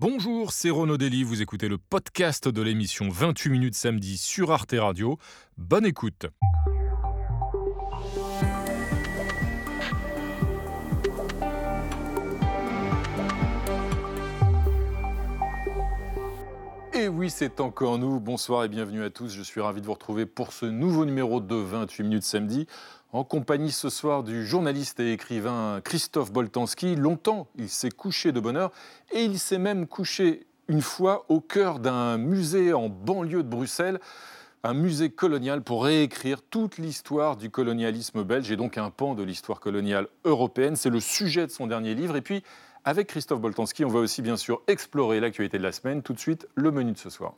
Bonjour, c'est Renaud Dely, vous écoutez le podcast de l'émission 28 minutes samedi sur Arte Radio. Bonne écoute. Et oui, c'est encore nous. Bonsoir et bienvenue à tous. Je suis ravi de vous retrouver pour ce nouveau numéro de 28 minutes samedi en compagnie ce soir du journaliste et écrivain Christophe Boltanski. Longtemps, il s'est couché de bonheur et il s'est même couché une fois au cœur d'un musée en banlieue de Bruxelles, un musée colonial pour réécrire toute l'histoire du colonialisme belge et donc un pan de l'histoire coloniale européenne. C'est le sujet de son dernier livre. Et puis, avec Christophe Boltanski, on va aussi bien sûr explorer l'actualité de la semaine. Tout de suite, le menu de ce soir.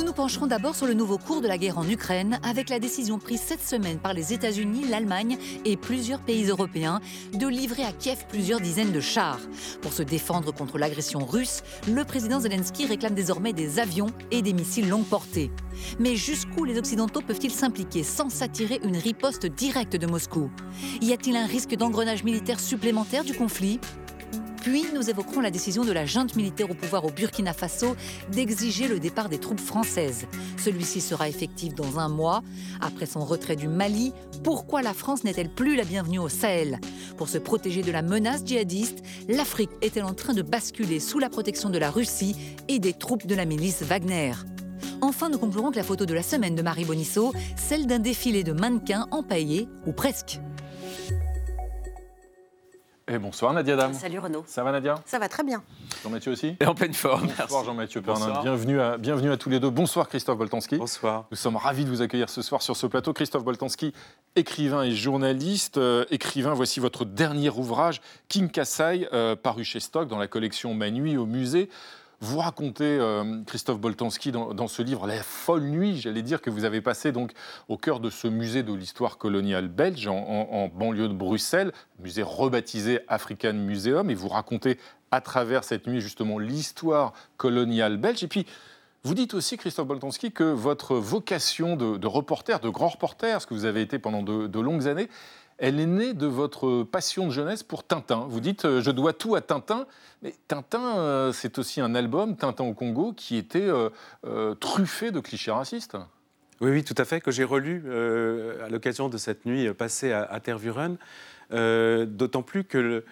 Nous nous pencherons d'abord sur le nouveau cours de la guerre en Ukraine, avec la décision prise cette semaine par les États-Unis, l'Allemagne et plusieurs pays européens de livrer à Kiev plusieurs dizaines de chars. Pour se défendre contre l'agression russe, le président Zelensky réclame désormais des avions et des missiles longue portée. Mais jusqu'où les Occidentaux peuvent-ils s'impliquer sans s'attirer une riposte directe de Moscou? Y a-t-il un risque d'engrenage militaire supplémentaire du conflit? Puis nous évoquerons la décision de la junte militaire au pouvoir au Burkina Faso d'exiger le départ des troupes françaises. Celui-ci sera effectif dans un mois. Après son retrait du Mali, pourquoi la France n'est-elle plus la bienvenue au Sahel? Pour se protéger de la menace djihadiste, l'Afrique est-elle en train de basculer sous la protection de la Russie et des troupes de la milice Wagner? Enfin, nous conclurons avec la photo de la semaine de Marie Bonisso, celle d'un défilé de mannequins empaillés, ou presque. Et bonsoir Nadia Dam. Salut Renaud. Ça va Nadia? Ça va très bien. Jean-Mathieu aussi? Et en pleine forme. Bonsoir Jean-Mathieu Pernin. Bienvenue à, bienvenue à tous les deux. Bonsoir Christophe Boltanski. Bonsoir. Nous sommes ravis de vous accueillir ce soir sur ce plateau. Christophe Boltanski, écrivain et journaliste. Euh, écrivain, voici votre dernier ouvrage, King Kassai, euh, paru chez Stock dans la collection Ma nuit au musée. Vous racontez, euh, Christophe Boltanski, dans, ce livre, la folle nuit, j'allais dire, que vous avez passé donc au cœur de ce musée de l'histoire coloniale belge, en, banlieue de Bruxelles, musée rebaptisé African Museum, et vous racontez à travers cette nuit justement l'histoire coloniale belge. Et puis, vous dites aussi, Christophe Boltanski, que votre vocation de, reporter, de grand reporter, ce que vous avez été pendant de longues années, elle est née de votre passion de jeunesse pour Tintin. Vous dites euh, je dois tout à Tintin, mais Tintin, euh, c'est aussi un album, Tintin au Congo, qui était euh, truffé de clichés racistes. Oui, oui, tout à fait, que j'ai relu à l'occasion de cette nuit passée à, à Tervuren, d'autant plus que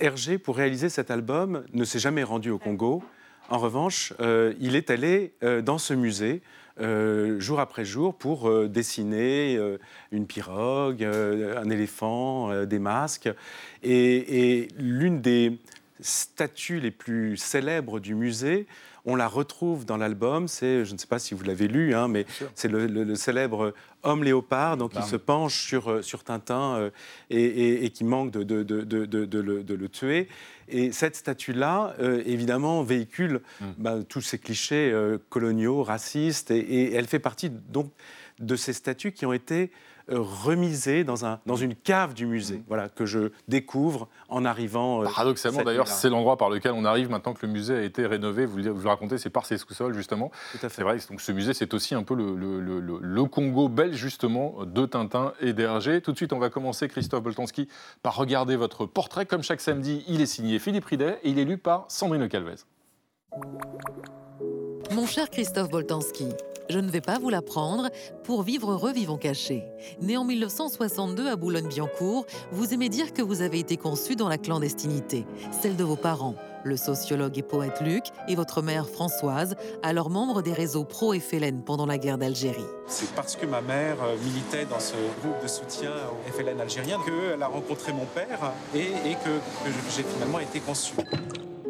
Hergé, pour réaliser cet album, ne s'est jamais rendu au Congo. En revanche, il est allé dans ce musée euh, jour après jour pour euh, dessiner euh, une pirogue, un éléphant, des masques. Et, l'une des statues les plus célèbres du musée, on la retrouve dans l'album, c'est, je ne sais pas si vous l'avez lu, hein, mais c'est le, célèbre homme léopard, donc il se penche sur, sur Tintin et, qui manque de, de, de, le, tuer. Et cette statue-là, euh, évidemment, véhicule mm. bah, tous ces clichés euh, coloniaux, racistes, et, elle fait partie donc de ces statues qui ont été euh, remisées dans, un, dans une cave du musée, mm. voilà, que je découvre en arrivant. Paradoxalement, d'ailleurs, c'est l'endroit par lequel on arrive maintenant que le musée a été rénové. Vous, vous le racontez, c'est par ses sous-sols, justement. C'est vrai, donc ce musée, c'est aussi un peu le, le, le, le, Congo belge, justement, de Tintin et d'Hergé. Tout de suite, on va commencer, Christophe Boltanski, par regarder votre portrait. Comme chaque samedi, il est signé Philippe Ridet et il est lu par Sandrine Calvez. Mon cher Christophe Boltanski, je ne vais pas vous l'apprendre. Pour vivre heureux, vivons cachés. Né en 1962 à Boulogne-Billancourt, vous aimez dire que vous avez été conçu dans la clandestinité, celle de vos parents, le sociologue et poète Luc et votre mère Françoise, alors membre des réseaux pro-FLN pendant la guerre d'Algérie. C'est parce que ma mère euh, militait dans ce groupe de soutien au FLN algérien qu'elle a rencontré mon père et, et que, que j'ai finalement été conçu.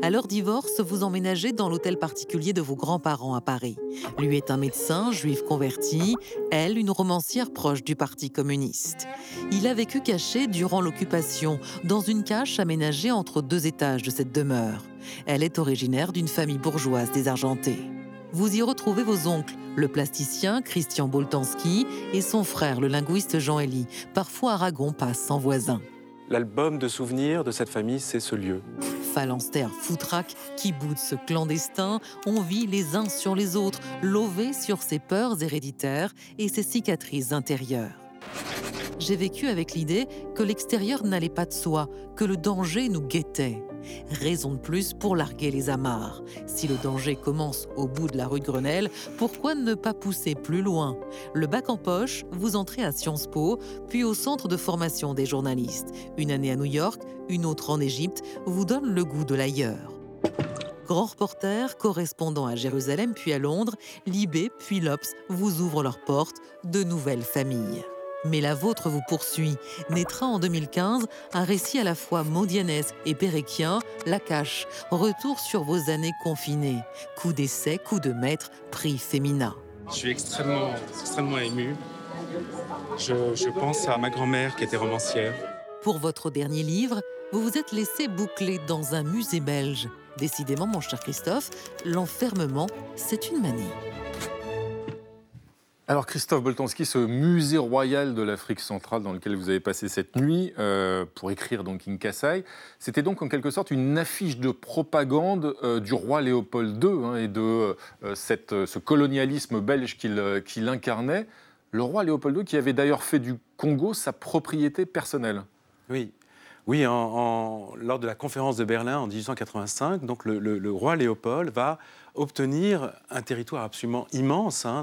À leur divorce, vous emménagez dans l'hôtel particulier de vos grands-parents à Paris. Lui est un médecin juif converti, elle une romancière proche du Parti communiste. Il a vécu caché durant l'occupation, dans une cache aménagée entre deux étages de cette demeure. Elle est originaire d'une famille bourgeoise désargentée. Vous y retrouvez vos oncles, le plasticien Christian Boltanski et son frère, le linguiste Jean-Élie. Parfois Aragon passe sans voisin. L'album de souvenirs de cette famille, c'est ce lieu phalanstère foutraque ce clandestin, on vit les uns sur les autres, lovés sur ses peurs héréditaires et ses cicatrices intérieures. J'ai vécu avec l'idée que l'extérieur n'allait pas de soi, que le danger nous guettait. Raison de plus pour larguer les amarres. Si le danger commence au bout de la rue de Grenelle, pourquoi ne pas pousser plus loin? Le bac en poche, vous entrez à Sciences Po, puis au centre de formation des journalistes. Une année à New York, une autre en Égypte, vous donne le goût de l'ailleurs. Grand reporter, correspondant à Jérusalem puis à Londres, Libé puis Lops vous ouvrent leurs portes, de nouvelles familles. Mais la vôtre vous poursuit. Naîtra en 2015 un récit à la fois maudianesque et péréquien, La Cache, retour sur vos années confinées. Coup d'essai, coup de maître, prix féminin. Je suis extrêmement, extrêmement ému. Je, je pense à ma grand-mère qui était romancière. Pour votre dernier livre, vous vous êtes laissé boucler dans un musée belge. Décidément, mon cher Christophe, l'enfermement, c'est une manie. Alors Christophe Boltanski, ce musée royal de l'Afrique centrale dans lequel vous avez passé cette nuit euh, pour écrire donc King Kassai, c'était donc en quelque sorte une affiche de propagande euh, du roi Léopold II hein, et de euh, ce colonialisme belge qu'il incarnait. Le roi Léopold II qui avait d'ailleurs fait du Congo sa propriété personnelle. Oui, oui, lors de la conférence de Berlin en 1885, donc le, roi Léopold va obtenir un territoire absolument immense, hein,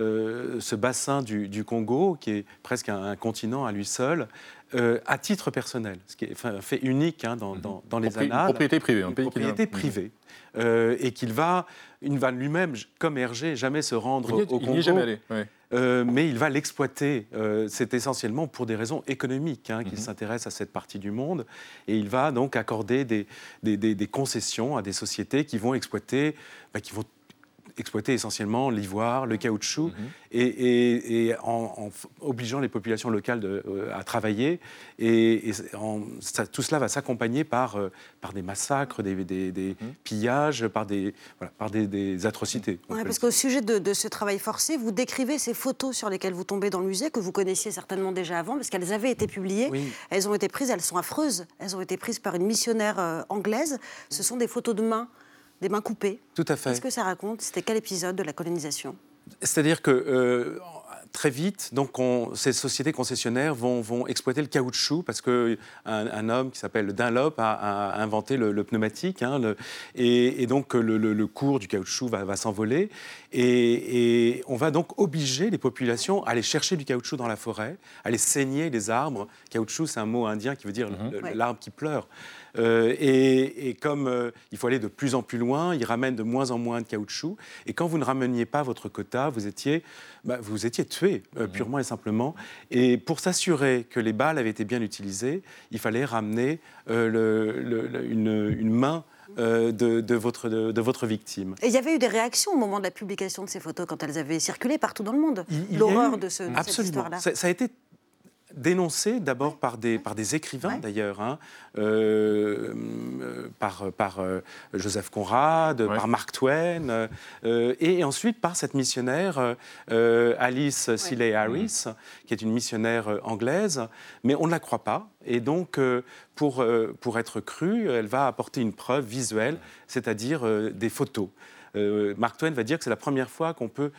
euh, ce, bassin du, Congo, qui est presque un, continent à lui seul, euh, à titre personnel, ce qui est un fait unique hein, dans, les annales. Propriété privée, un pays propriété privée. Euh, et qu'il va, il va lui-même, comme Hergé, jamais se rendre au Congo. Il n'y est jamais allé. Euh, mais il va l'exploiter. Euh, c'est essentiellement pour des raisons économiques hein, qu'il mhm. s'intéresse à cette partie du monde. Et il va donc accorder des, des, des, concessions à des sociétés qui vont exploiter, bah, qui vont exploiter essentiellement l'ivoire, le caoutchouc, mhm. et, en, obligeant les populations locales euh, à travailler. Et, tout cela va s'accompagner par, euh, par des massacres, des, mhm. pillages, par des, par des, atrocités. parce qu'au sujet de, ce travail forcé, vous décrivez ces photos sur lesquelles vous tombez dans le musée, que vous connaissiez certainement déjà avant, parce qu'elles avaient été publiées. Elles ont été prises, elles sont affreuses. Elles ont été prises par une missionnaire euh, anglaise. Ce sont des photos de mains des mains coupées. Tout à fait. Qu'est-ce que ça raconte? C'était quel épisode de la colonisation? C'est-à-dire que euh, très vite, donc ces sociétés concessionnaires vont, vont, exploiter le caoutchouc parce qu'un un homme qui s'appelle Dunlop a, inventé le, pneumatique. Hein, et, donc le, cours du caoutchouc va, va s'envoler. Et, on va donc obliger les populations à aller chercher du caoutchouc dans la forêt, à aller saigner les arbres. Caoutchouc, c'est un mot indien qui veut dire mhm. l'arbre qui pleure. Euh, et, comme euh, il faut aller de plus en plus loin, ils ramènent de moins en moins de caoutchouc. Et quand vous ne rameniez pas votre quota, vous étiez, bah, vous étiez tué, euh, purement et simplement. Et pour s'assurer que les balles avaient été bien utilisées, il fallait ramener une, main de, votre, de, votre, victime. Et il y avait eu des réactions au moment de la publication de ces photos quand elles avaient circulé partout dans le monde. L'horreur de, ce, de cette histoire-là. Ça, ça, a été dénoncé d'abord par des, par des écrivains d'ailleurs, hein, euh, euh, par, par euh, Joseph Conrad, par Mark Twain, et ensuite par cette missionnaire Alice Seeley Harris, qui est une missionnaire anglaise, mais on ne la croit pas. Et donc, pour, pour être crue, elle va apporter une preuve visuelle, c'est-à-dire des photos. Mark Twain va dire que c'est la première fois qu'on peut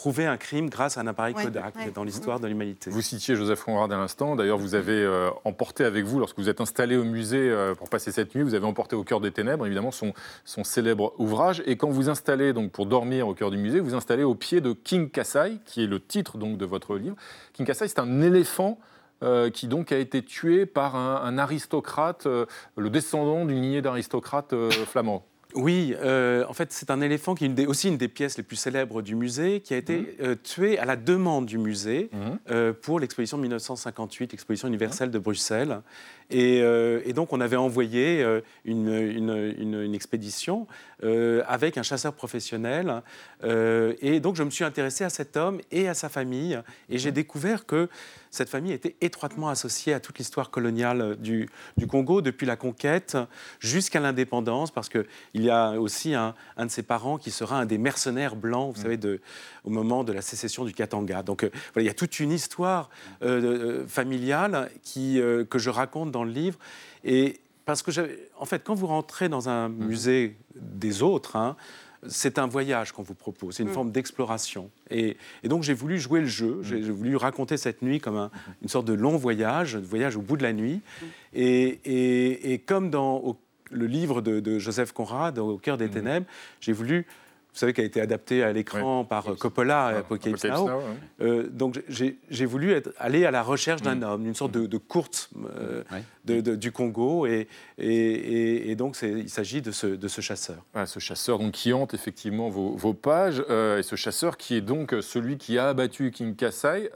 prouver un crime grâce à un appareil Kodak dans l'histoire de l'humanité. Vous citiez Joseph Conrad à l'instant. D'ailleurs, vous avez euh, emporté avec vous, lorsque vous êtes installé au musée euh, pour passer cette nuit, vous avez emporté au cœur des ténèbres, évidemment, son, son célèbre ouvrage. Et quand vous installez donc pour dormir au cœur du musée, vous installez au pied de King Kassai, qui est le titre donc de votre livre. King Kassai, c'est un éléphant euh, qui donc a été tué par un, aristocrate, le descendant d'une lignée d'aristocrates flamands. Oui, euh, en fait, c'est un éléphant qui est aussi une des pièces les plus célèbres du musée, qui a été mhm. euh, tué à la demande du musée mhm. euh, pour l'exposition 1958, l'exposition universelle de Bruxelles. Et, donc, on avait envoyé une, expédition avec un chasseur professionnel. et donc, je me suis intéressé à cet homme et à sa famille, et j'ai découvert que cette famille était étroitement associée à toute l'histoire coloniale du, Congo, depuis la conquête jusqu'à l'indépendance, parce qu'il y a aussi un, de ses parents qui sera un des mercenaires blancs, vous mm. savez, de, au moment de la sécession du Katanga. Donc euh, voilà, il y a toute une histoire euh, euh, familiale qui, que je raconte dans le livre. Et parce que, en fait, quand vous rentrez dans un mm. musée des autres, hein, c'est un voyage qu'on vous propose, c'est une mm. forme d'exploration. Et, donc j'ai voulu jouer le jeu, j'ai voulu raconter cette nuit comme une sorte de long voyage, un voyage au bout de la nuit. Et, comme dans le livre de, de, Joseph Conrad, Au cœur des ténèbres, j'ai voulu vous savez, qu'elle a été adaptée à l'écran par Coppola, à Apocalypse Now. Euh, donc j'ai voulu être, aller à la recherche d'un mm. homme, d'une sorte de, courte euh, de, du Congo, et, et, et donc il s'agit de ce, chasseur. ce chasseur donc, qui hante effectivement vos, vos pages, euh, et ce chasseur qui est donc celui qui a abattu King Kassai,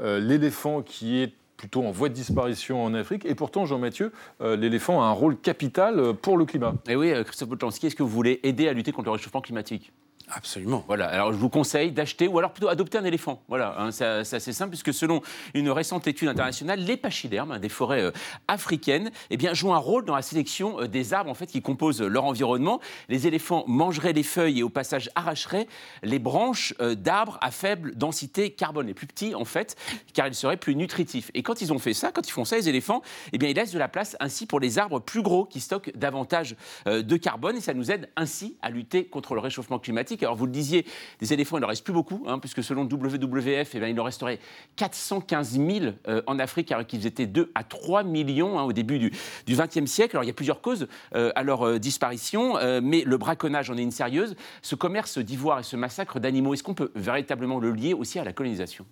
l'éléphant qui est plutôt en voie de disparition en Afrique. Et pourtant, Jean-Mathieu, euh, l'éléphant a un rôle capital euh, pour le climat. Et oui, euh, Christophe Boltanski, est-ce que vous voulez aider à lutter contre le réchauffement climatique? Absolument. Voilà. Alors je vous conseille d'acheter ou alors plutôt adopter un éléphant. Voilà. Hein, c'est assez simple puisque selon une récente étude internationale, les pachydermes, des forêts euh, africaines, eh bien, jouent un rôle dans la sélection euh, des arbres en fait qui composent leur environnement. Les éléphants mangeraient les feuilles et au passage arracheraient les branches euh, d'arbres à faible densité carbone, les plus petits en fait, car ils seraient plus nutritifs. Et quand ils ont fait ça, quand ils font ça, les éléphants, eh bien, ils laissent de la place ainsi pour les arbres plus gros qui stockent davantage de carbone et ça nous aide ainsi à lutter contre le réchauffement climatique. Alors vous le disiez, des éléphants, il n'en reste plus beaucoup, hein, puisque selon WWF, eh il en resterait 415 000 euh, en Afrique, alors qu'ils étaient 2 à 3 millions hein, au début du XXe siècle. Alors il y a plusieurs causes euh, à leur euh, disparition, mais le braconnage en est une sérieuse. Ce commerce d'ivoire et ce massacre d'animaux, est-ce qu'on peut véritablement le lier aussi à la colonisation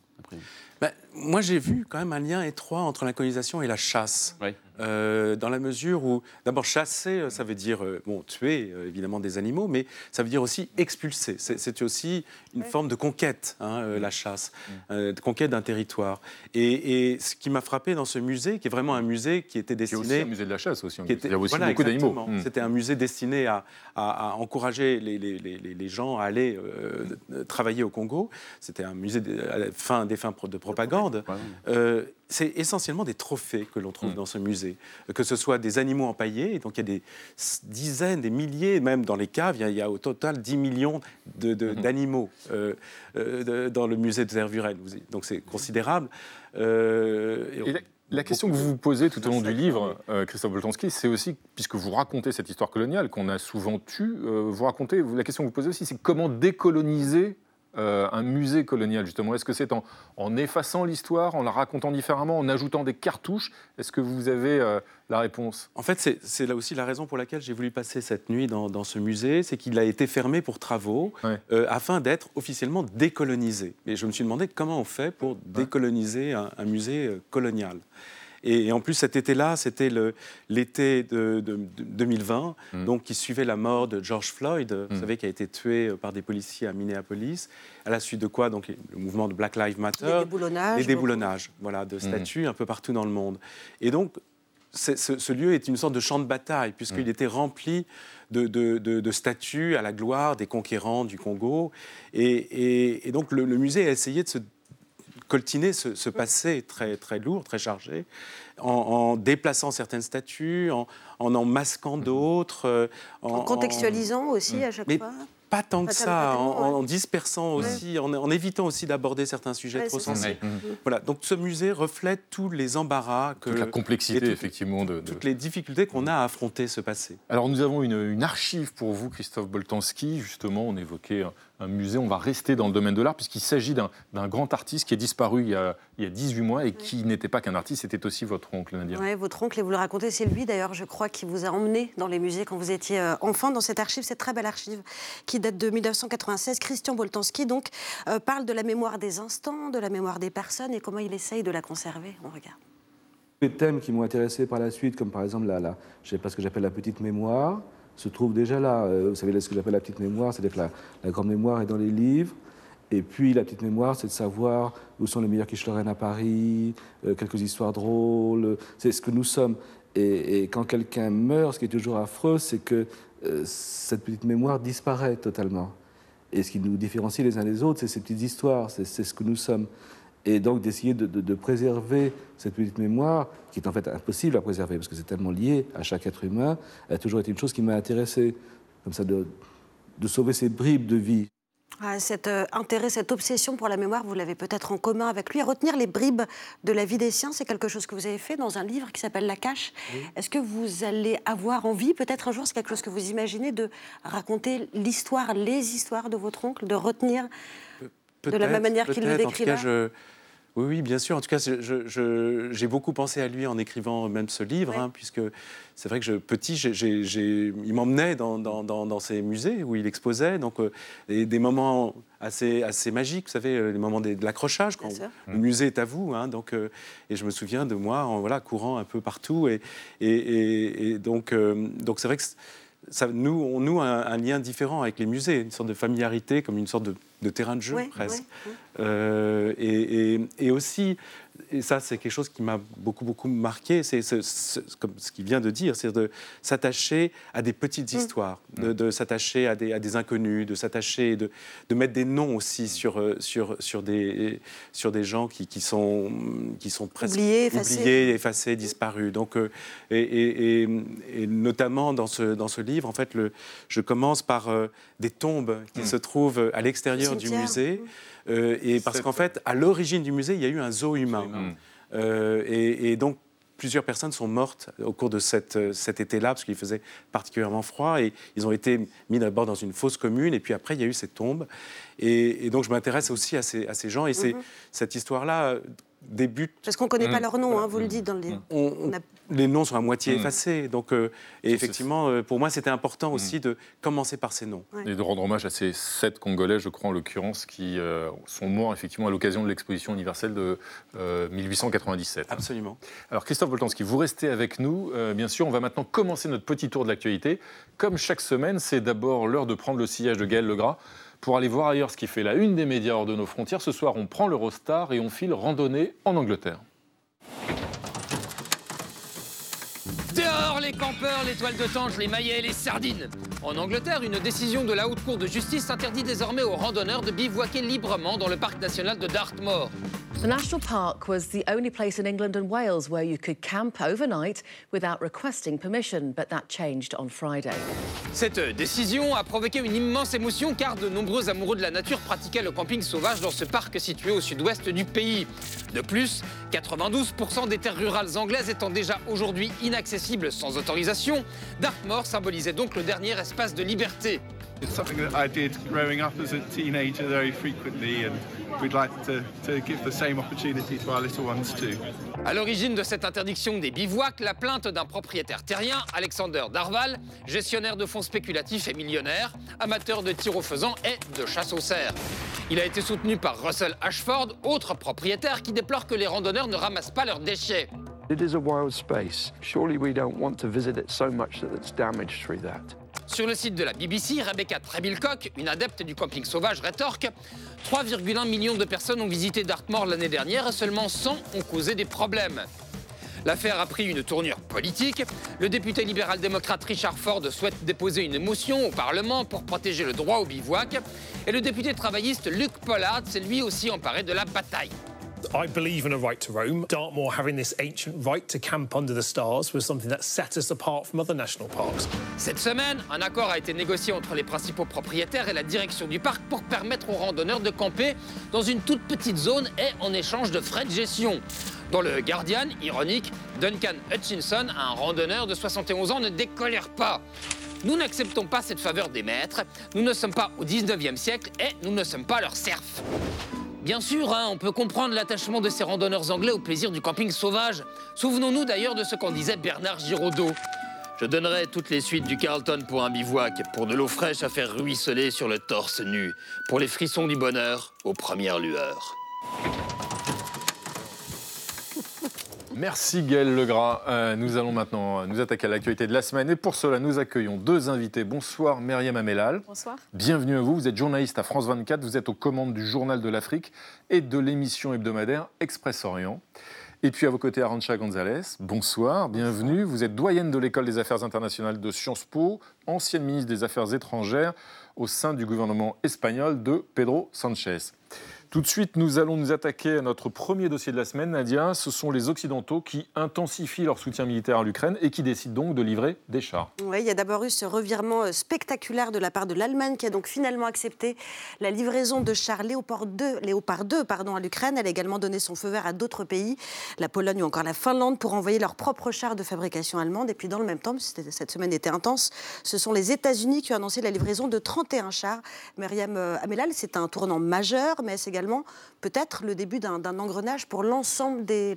ben, moi, j'ai vu quand même un lien étroit entre la colonisation et la chasse. Euh, dans la mesure où, d'abord, chasser, euh, ça veut dire euh, bon, tuer évidemment des animaux, mais ça veut dire aussi expulser. C'est aussi une forme de conquête, hein, la chasse, mm. de conquête d'un territoire. Et, ce qui m'a frappé dans ce musée, qui est vraiment un musée qui était destiné. C'est aussi un musée de la chasse aussi. Qui était, Il y a aussi beaucoup d'animaux. Mm. C'était un musée destiné à, encourager les, les, les, gens à aller travailler au Congo. C'était un musée de, à fin, des fins de propagande c'est essentiellement des trophées que l'on trouve mm. dans ce musée, que ce soit des animaux empaillés, donc il y a des dizaines, des milliers, même dans les caves, il y a, au total 10 millions mm-hmm. d'animaux euh, euh, dans le musée de Zervuren, donc c'est considérable. Euh, la, question que vous vous posez tout au long du livre, Christophe Boltanski, c'est aussi, puisque vous racontez cette histoire coloniale qu'on a souvent tue, vous racontez, la question que vous posez aussi, c'est comment décoloniser euh, un musée colonial, justement. Est-ce que c'est en, effaçant l'histoire, en la racontant différemment, en ajoutant des cartouches? Est-ce que vous avez euh, la réponse? En fait, c'est là aussi la raison pour laquelle j'ai voulu passer cette nuit dans, ce musée, c'est qu'il a été fermé pour travaux euh, afin d'être officiellement décolonisé. Et je me suis demandé comment on fait pour décoloniser un musée colonial. Et, en plus, cet été-là, c'était l'été de, 2020, mm. donc qui suivait la mort de George Floyd, vous mm. savez, qui a été tué euh, par des policiers à Minneapolis. À la suite de quoi, donc, le mouvement de Black Lives Matter. Les déboulonnages. Les déboulonnages, voilà, de mm. statues un peu partout dans le monde. Et donc, ce, lieu est une sorte de champ de bataille, puisqu'il était rempli de, statues à la gloire des conquérants du Congo. Et, donc, le, le musée a essayé de se coltiner ce, passé très, très lourd, très chargé, en, déplaçant certaines statues, en en, masquant mhm. d'autres. Euh, en, contextualisant aussi à chaque fois pas tant que ça, en, dispersant aussi, en, évitant aussi d'aborder certains sujets trop sensibles. Voilà, donc ce musée reflète tous les embarras que toute la complexité effectivement de, toutes les difficultés qu'on a à affronter ce passé. Alors nous avons une, archive pour vous, Christophe Boltanski. Justement, on évoquait un, musée. On va rester dans le domaine de l'art puisqu'il s'agit d'un grand artiste qui est disparu il y a, il y a 18 mois et qui n'était pas qu'un artiste, c'était aussi votre oncle, Nadia. Oui, votre oncle, et vous le racontez, c'est lui d'ailleurs, je crois, qui vous a emmené dans les musées quand vous étiez euh, enfant, dans cette archive, cette très belle archive qui date de 1996. Christian Boltanski, donc, euh, parle de la mémoire des instants, de la mémoire des personnes et comment il essaye de la conserver. On regarde. Les thèmes qui m'ont intéressé par la suite, comme par exemple la, la, je sais pas ce que j'appelle la petite mémoire, se trouvent déjà là. Euh, vous savez ce que j'appelle la petite mémoire, c'est-à-dire que la, grande mémoire est dans les livres. Et puis la petite mémoire, c'est de savoir où sont les meilleurs quiches Lorraine à Paris, euh, quelques histoires drôles, c'est ce que nous sommes. Et, quand quelqu'un meurt, ce qui est toujours affreux, c'est que euh, cette petite mémoire disparaît totalement. Et ce qui nous différencie les uns des autres, c'est ces petites histoires, c'est ce que nous sommes. Et donc d'essayer de, préserver cette petite mémoire, qui est en fait impossible à préserver, parce que c'est tellement lié à chaque être humain, a toujours été une chose qui m'a intéressé, comme ça, de, de sauver ces bribes de vie. ah, cet euh, intérêt, cette obsession pour la mémoire, vous l'avez peut-être en commun avec lui. Retenir les bribes de la vie des siens, c'est quelque chose que vous avez fait dans un livre qui s'appelle La Cache. Est-ce que vous allez avoir envie, peut-être un jour, c'est quelque chose que vous imaginez, de raconter l'histoire, les histoires de votre oncle, de retenir de la même manière qu'il le décrit là oui, oui, bien sûr. En tout cas, j'ai beaucoup pensé à lui en écrivant même ce livre, hein, puisque c'est vrai que je, petit, il m'emmenait dans, dans, ces musées où il exposait, donc euh, des moments assez, assez magiques, vous savez, euh, les moments de, l'accrochage, quand le musée est à vous. Hein, donc, euh, et je me souviens de moi, en, voilà, courant un peu partout, et, et, donc, donc c'est vrai que ça, nous, on noue un, lien différent avec les musées, une sorte de familiarité, comme une sorte de, terrain de jeu presque. Euh, et, aussi, et ça c'est quelque chose qui m'a beaucoup beaucoup marqué, c'est ce, comme ce qu'il vient de dire, c'est de s'attacher à des petites mm. histoires, de, s'attacher à des, à des, inconnus, de s'attacher, de, de, mettre des noms aussi sur, euh, sur, sur, des, sur des gens qui, qui, sont, qui sont presque oubliés, effacés, oubliés, effacés disparus. Donc, euh, et, notamment dans ce, dans ce livre, en fait, le, je commence par des tombes qui mm. se trouvent à l'extérieur du musée. Mm. Euh, et parce qu'en fait, à l'origine du musée, il y a eu un zoo humain. Euh, et, donc, plusieurs personnes sont mortes au cours de cette, euh, cet été-là, parce qu'il faisait particulièrement froid, et ils ont été mis d'abord dans une fosse commune, et puis après, il y a eu cette tombe. Et, donc, je m'intéresse aussi à ces, à ces gens, et c'est mhm. cette histoire-là Parce qu'on ne connaît pas mmh. leur nom, hein, vous le dites dans le livre. Les noms sont à moitié mmh. effacés. Donc, euh, et effectivement, euh, pour moi, c'était important aussi mmh. de commencer par ces noms. Et de rendre hommage à ces sept Congolais, je crois en l'occurrence, qui euh, sont morts effectivement à l'occasion de l'exposition universelle de 1897. Absolument. Alors, Christophe Boltanski, vous restez avec nous. bien sûr, on va maintenant commencer notre petit tour de l'actualité. Comme chaque semaine, c'est d'abord l'heure de prendre le sillage de Gaël Legras pour aller voir ailleurs ce qui fait la une des médias hors de nos frontières. Ce soir, on prend l'Eurostar et on file randonnée en Angleterre. Dehors les campeurs, les toiles de tange, les maillets et les sardines En Angleterre, une décision de la Haute Cour de justice interdit désormais aux randonneurs de bivouaquer librement dans le parc national de Dartmoor. The National Park was the only place in England and Wales where you could camp overnight without requesting permission, but that changed on Friday. Cette décision a provoqué une immense émotion car de nombreux amoureux de la nature pratiquaient le camping sauvage dans ce parc situé au sud-ouest du pays. De plus, 92% des terres rurales anglaises étant déjà aujourd'hui inaccessibles sans autorisation, Dartmoor symbolisait donc le dernier espace de liberté. It's something that I did growing up as a teenager very frequently, and we'd like to, to give the same opportunity to our little ones too. À l'origine de cette interdiction des bivouacs, la plainte d'un propriétaire terrien, Alexander Darval, gestionnaire de fonds spéculatifs et millionnaire, amateur de tir au faisan et de chasse aux cerfs. Il a été soutenu par Russell Ashford, autre propriétaire qui déplore que les randonneurs ne ramassent pas leurs déchets. It is a wild space. Surely we don't want to visit it so much that it's damaged through that. Sur le site de la BBC, Rebecca Trebilcock, une adepte du camping sauvage, rétorque 3,1 millions de personnes ont visité Dartmoor l'année dernière et seulement 100 ont causé des problèmes. L'affaire a pris une tournure politique. Le député libéral-démocrate Richard Ford souhaite déposer une motion au Parlement pour protéger le droit au bivouac. Et le député travailliste Luc Pollard s'est lui aussi emparé de la bataille. I believe in a right to roam. Dartmoor having this ancient right to camp under the stars was something that set us apart from other national parks. Cette semaine, un accord a été négocié entre les principaux propriétaires et la direction du parc pour permettre aux randonneurs de camper dans une toute petite zone et en échange de frais de gestion. Dans le Guardian, ironique, Duncan Hutchinson, un randonneur de 71 ans, ne décolère pas. Nous n'acceptons pas cette faveur des maîtres, nous ne sommes pas au 19e siècle et nous ne sommes pas leurs serfs. Bien sûr, hein, on peut comprendre l'attachement de ces randonneurs anglais au plaisir du camping sauvage. Souvenons-nous d'ailleurs de ce qu'en disait Bernard Giraudot. Je donnerais toutes les suites du Carlton pour un bivouac, pour de l'eau fraîche à faire ruisseler sur le torse nu, pour les frissons du bonheur aux premières lueurs. Merci Gaël Legras. Euh, nous allons maintenant nous attaquer à l'actualité de la semaine et pour cela nous accueillons deux invités. Bonsoir Myriam Amelal. Bonsoir. Bienvenue à vous. Vous êtes journaliste à France 24. Vous êtes aux commandes du Journal de l'Afrique et de l'émission hebdomadaire Express Orient. Et puis à vos côtés, Arancha González. Bonsoir, bienvenue. Vous êtes doyenne de l'École des affaires internationales de Sciences Po, ancienne ministre des Affaires étrangères au sein du gouvernement espagnol de Pedro Sanchez. Tout de suite, nous allons nous attaquer à notre premier dossier de la semaine, Nadia. Ce sont les Occidentaux qui intensifient leur soutien militaire à l'Ukraine et qui décident donc de livrer des chars. Oui, il y a d'abord eu ce revirement euh, spectaculaire de la part de l'Allemagne qui a donc finalement accepté la livraison de chars Léopard 2, Léopard 2 pardon, à l'Ukraine. Elle a également donné son feu vert à d'autres pays, la Pologne ou encore la Finlande, pour envoyer leurs propres chars de fabrication allemande. Et puis dans le même temps, cette semaine était intense, ce sont les États-Unis qui ont annoncé la livraison de 31 chars. Myriam euh, Amelal, c'est un tournant majeur, mais c'est également peut-être le début d'un engrenage pour l'ensemble des,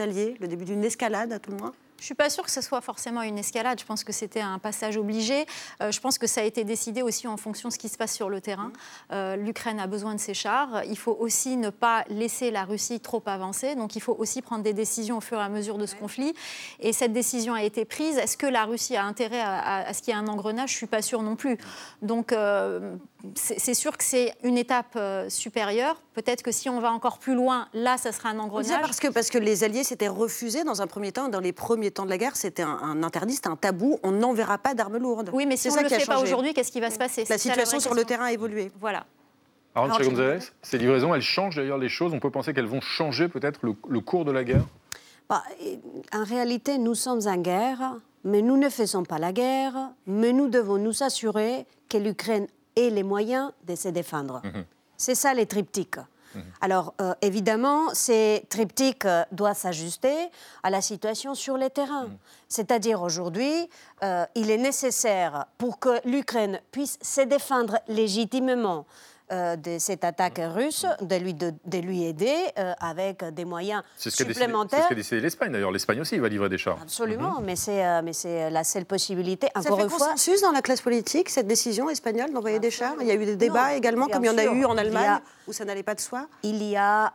alliés, le début d'une escalade à tout le moins? Je ne suis pas sûre que ce soit forcément une escalade. Je pense que c'était un passage obligé. Euh, je pense que ça a été décidé aussi en fonction de ce qui se passe sur le terrain. Euh, L'Ukraine a besoin de ses chars. Il faut aussi ne pas laisser la Russie trop avancer. Donc il faut aussi prendre des décisions au fur et à mesure de ce conflit. Et cette décision a été prise. Est-ce que la Russie a intérêt à, ce qu'il y ait un engrenage? Je ne suis pas sûre non plus. Donc euh, c'est sûr que c'est une étape supérieure. Peut-être que si on va encore plus loin, là, ça sera un engrenage. Parce que, parce que les Alliés s'étaient refusés dans un premier temps, dans les premiers temps de la guerre, c'était un, interdit, c'était un tabou. On n'enverra pas d'armes lourdes. Oui, mais si on ne le fait pas aujourd'hui, qu'est-ce qui va se passer? La situation sur le terrain a évolué. Voilà. Alors, González, ces livraisons, elles changent d'ailleurs les choses. On peut penser qu'elles vont changer peut-être le, cours de la guerre? Bah, En réalité, nous sommes en guerre, mais nous ne faisons pas la guerre, mais nous devons nous assurer que l'Ukraine ait les moyens de se défendre. Mhm. C'est ça les triptyques. Mhm. Alors, euh, évidemment, ces triptyques euh, doivent s'ajuster à la situation sur les terrains. Mhm. C'est-à-dire, aujourd'hui, euh, il est nécessaire pour que l'Ukraine puisse se défendre légitimement euh, de cette attaque russe, de lui, de, lui aider euh, avec des moyens supplémentaires. C'est ce qu'a décidé l'Espagne d'ailleurs. L'Espagne aussi va livrer des chars. Absolument, mhm. euh, mais c'est la seule possibilité. Encore Ça fait consensus dans la classe politique, cette décision espagnole d'envoyer des chars? Il y a eu des débats également, comme il y en a eu en Allemagne, où ça n'allait pas de soi Il y a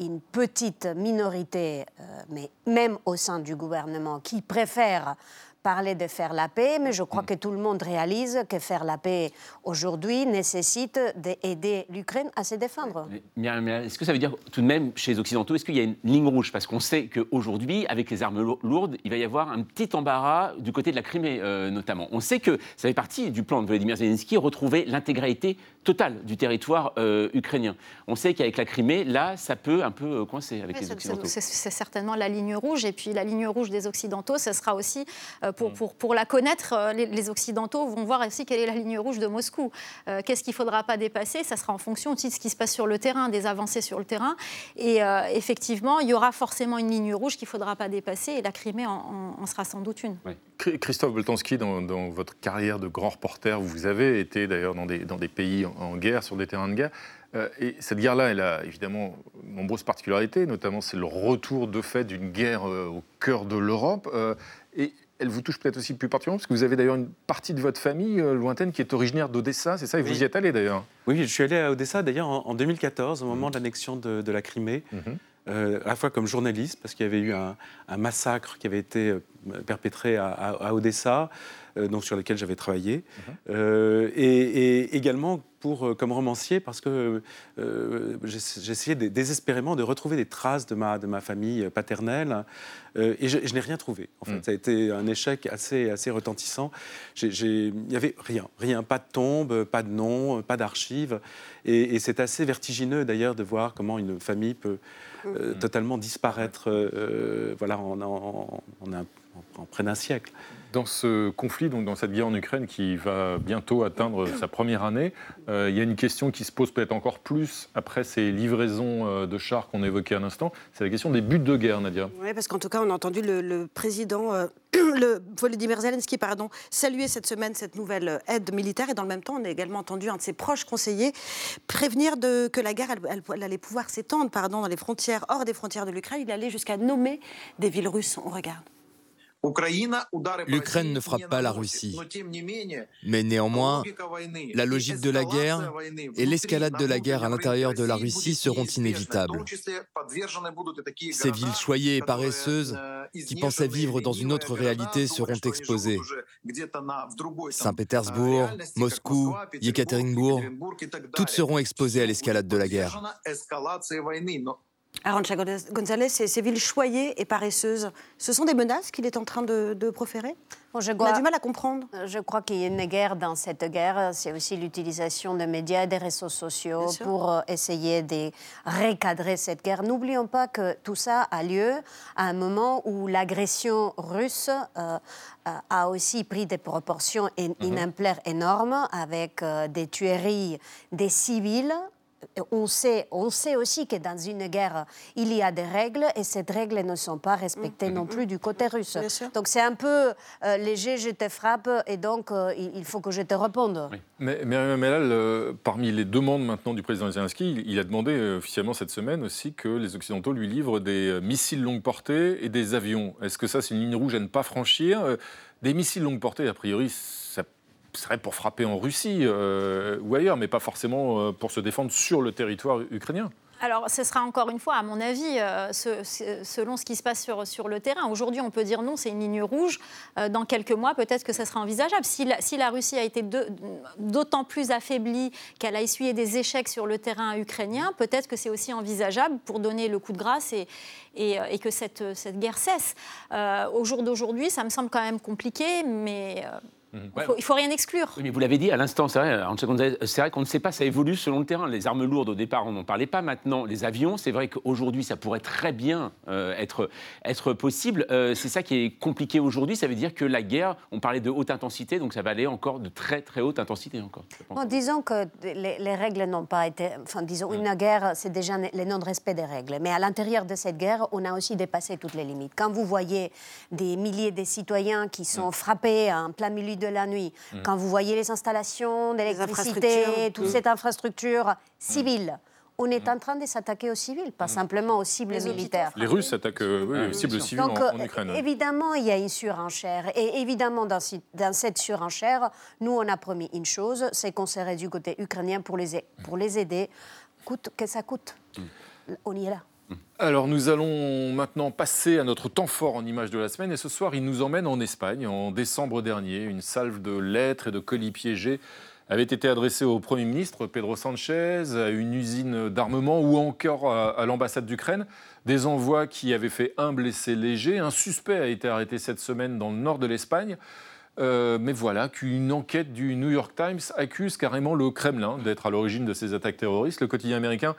une petite minorité, mais même au sein du gouvernement, qui préfère parler de faire la paix, mais je crois mm. que tout le monde réalise que faire la paix aujourd'hui nécessite d'aider l'Ukraine à se défendre. est-ce que ça veut dire tout de même chez les Occidentaux, est-ce qu'il y a une ligne rouge? Parce qu'on sait qu'aujourd'hui, avec les armes lourdes, il va y avoir un petit embarras du côté de la Crimée euh, notamment. On sait que ça fait partie du plan de Volodymyr Zelensky, retrouver l'intégralité totale du territoire euh, ukrainien. On sait qu'avec la Crimée, là, ça peut un peu euh, coincer avec les Occidentaux. C'est certainement la ligne rouge. Et puis la ligne rouge des Occidentaux, ce sera aussi pour, mm. pour, pour, la connaître, euh, les, Occidentaux vont voir aussi quelle est la ligne rouge de Moscou. Euh, qu'est-ce qu'il ne faudra pas dépasser? Ça sera en fonction aussi de ce qui se passe sur le terrain, des avancées sur le terrain. Et euh, effectivement, il y aura forcément une ligne rouge qu'il ne faudra pas dépasser, et la Crimée en, sera sans doute une. Christophe Boltanski, dans, votre carrière de grand reporter, vous avez été d'ailleurs dans des, dans des pays en, guerre, sur des terrains de guerre. et cette guerre-là, elle a évidemment nombreuses particularités, notamment c'est le retour de fait d'une guerre au cœur de l'Europe. et elle vous touche peut-être aussi plus particulièrement, parce que vous avez d'ailleurs une partie de votre famille euh, lointaine qui est originaire d'Odessa, c'est ça Et vous y êtes allé d'ailleurs Oui, je suis allé à Odessa d'ailleurs en, 2014, au moment de l'annexion de, la Crimée. Mhm. Euh, à la fois comme journaliste, parce qu'il y avait eu un, massacre qui avait été euh, perpétré à, Odessa, donc sur lequel j'avais travaillé, mhm. et, également pour, comme romancier, parce que j'essayais désespérément de retrouver des traces de ma, de ma famille paternelle, euh, et je, n'ai rien trouvé. En fait, mm. ça a été un échec assez, assez retentissant. Il n'y avait rien, rien, pas de tombe, pas de nom, pas d'archives. Et, c'est assez vertigineux d'ailleurs de voir comment une famille peut euh, mm. totalement disparaître euh, voilà, en, en, en près d'un siècle. Dans ce conflit, donc dans cette guerre en Ukraine qui va bientôt atteindre sa première année, euh, il y a une question qui se pose peut-être encore plus après ces livraisons euh, de chars qu'on évoquait à l'instant. C'est la question des buts de guerre, Nadia. Oui, parce qu'en tout cas, on a entendu le, président, euh, le Volodymyr Zelensky, pardon, saluer cette semaine cette nouvelle aide militaire. Et dans le même temps, on a également entendu un de ses proches conseillers prévenir de, que la guerre elle, allait pouvoir s'étendre pardon, dans les frontières, hors des frontières de l'Ukraine. Il allait jusqu'à nommer des villes russes. On regarde. L'Ukraine ne frappe pas la Russie. Mais néanmoins, la logique de la guerre et l'escalade de la guerre à l'intérieur de la Russie seront inévitables. Ces villes choyées et paresseuses qui pensaient vivre dans une autre réalité seront exposées. Saint-Pétersbourg, Moscou, Yekaterinbourg, toutes seront exposées à l'escalade de la guerre. Arancha González, ces villes choyées et paresseuses, ce sont des menaces qu'il est en train de, proférer? On a du mal à comprendre. Je crois qu'il y a une guerre dans cette guerre. C'est aussi l'utilisation des médias et des réseaux sociaux pour euh, essayer de recadrer cette guerre. N'oublions pas que tout ça a lieu à un moment où l'agression russe euh, a aussi pris des proportions mm énormes avec euh, des tueries des civils on sait, on sait aussi que dans une guerre, il y a des règles et ces règles ne sont pas respectées non plus du côté russe. Donc c'est un peu euh, léger, je te frappe et donc euh, il faut que je te réponde. Mais, mais euh, parmi les demandes maintenant du président Zelensky, il, a demandé officiellement cette semaine aussi que les Occidentaux lui livrent des missiles longue portée et des avions. Est-ce que ça, c'est une ligne rouge à ne pas franchir? Des missiles longue portée, a priori, serait pour frapper en Russie euh, ou ailleurs, mais pas forcément euh, pour se défendre sur le territoire ukrainien. Alors, ce sera encore une fois, à mon avis, euh, selon ce qui se passe sur, sur le terrain. Aujourd'hui, on peut dire non, c'est une ligne rouge. dans quelques mois, peut-être que ça sera envisageable. Si la, si la Russie a été d'autant plus affaiblie qu'elle a essuyé des échecs sur le terrain ukrainien, peut-être que c'est aussi envisageable pour donner le coup de grâce et que cette, cette guerre cesse. au jour d'aujourd'hui, ça me semble quand même compliqué, mais Mhm. Il ne faut, rien exclure. mais vous l'avez dit à l'instant, c'est vrai, c'est vrai qu'on ne sait pas, ça évolue selon le terrain. Les armes lourdes, au départ, on n'en parlait pas. Maintenant, les avions, c'est vrai qu'aujourd'hui, ça pourrait très bien euh, être, être possible. Euh, c'est ça qui est compliqué aujourd'hui. Ça veut dire que la guerre, on parlait de haute intensité, donc ça va aller encore de très, très haute intensité encore. disons que les, règles n'ont pas été. Enfin, disons, une guerre, c'est déjà le non-respect des règles. Mais à l'intérieur de cette guerre, on a aussi dépassé toutes les limites. Quand vous voyez des milliers de citoyens qui sont frappés en plein milieu de la nuit, mm. quand vous voyez les installations d'électricité, toute mm. cette infrastructure civile, on est en train de s'attaquer aux civils, pas mm. simplement aux cibles militaires. Les Russes s'attaquent euh, aux cibles civiles en, Ukraine. Évidemment, il y a une surenchère. Et évidemment, dans, dans cette surenchère, nous, on a promis une chose, c'est qu'on serait du côté ukrainien pour les, pour les aider, coûte que ça coûte. On y est là. Alors nous allons maintenant passer à notre temps fort en image de la semaine et ce soir il nous emmène en Espagne. En décembre dernier, une salve de lettres et de colis piégés avait été adressée au Premier ministre Pedro Sanchez, à une usine d'armement ou encore à, l'ambassade d'Ukraine. Des envois qui avaient fait un blessé léger. Un suspect a été arrêté cette semaine dans le nord de l'Espagne. Euh, mais voilà qu'une enquête du New York Times accuse carrément le Kremlin d'être à l'origine de ces attaques terroristes. Le quotidien américain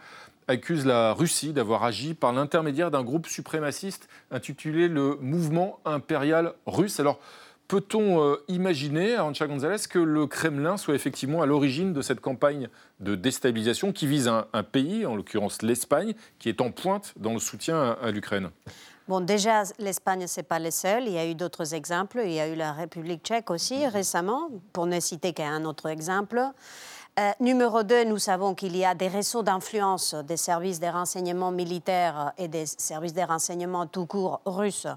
accuse la Russie d'avoir agi par l'intermédiaire d'un groupe suprémaciste intitulé le Mouvement impérial russe. Alors, peut-on euh, imaginer, Arancha González, que le Kremlin soit effectivement à l'origine de cette campagne de déstabilisation qui vise un, pays, en l'occurrence l'Espagne, qui est en pointe dans le soutien à, l'Ukraine? Bon, déjà, l'Espagne, ce n'est pas le seul. Il y a eu d'autres exemples. Il y a eu la République tchèque aussi récemment, pour ne citer qu'un autre exemple. Euh, numéro 2, nous savons qu'il y a des réseaux d'influence des services de renseignement militaires et des services de renseignement tout court russes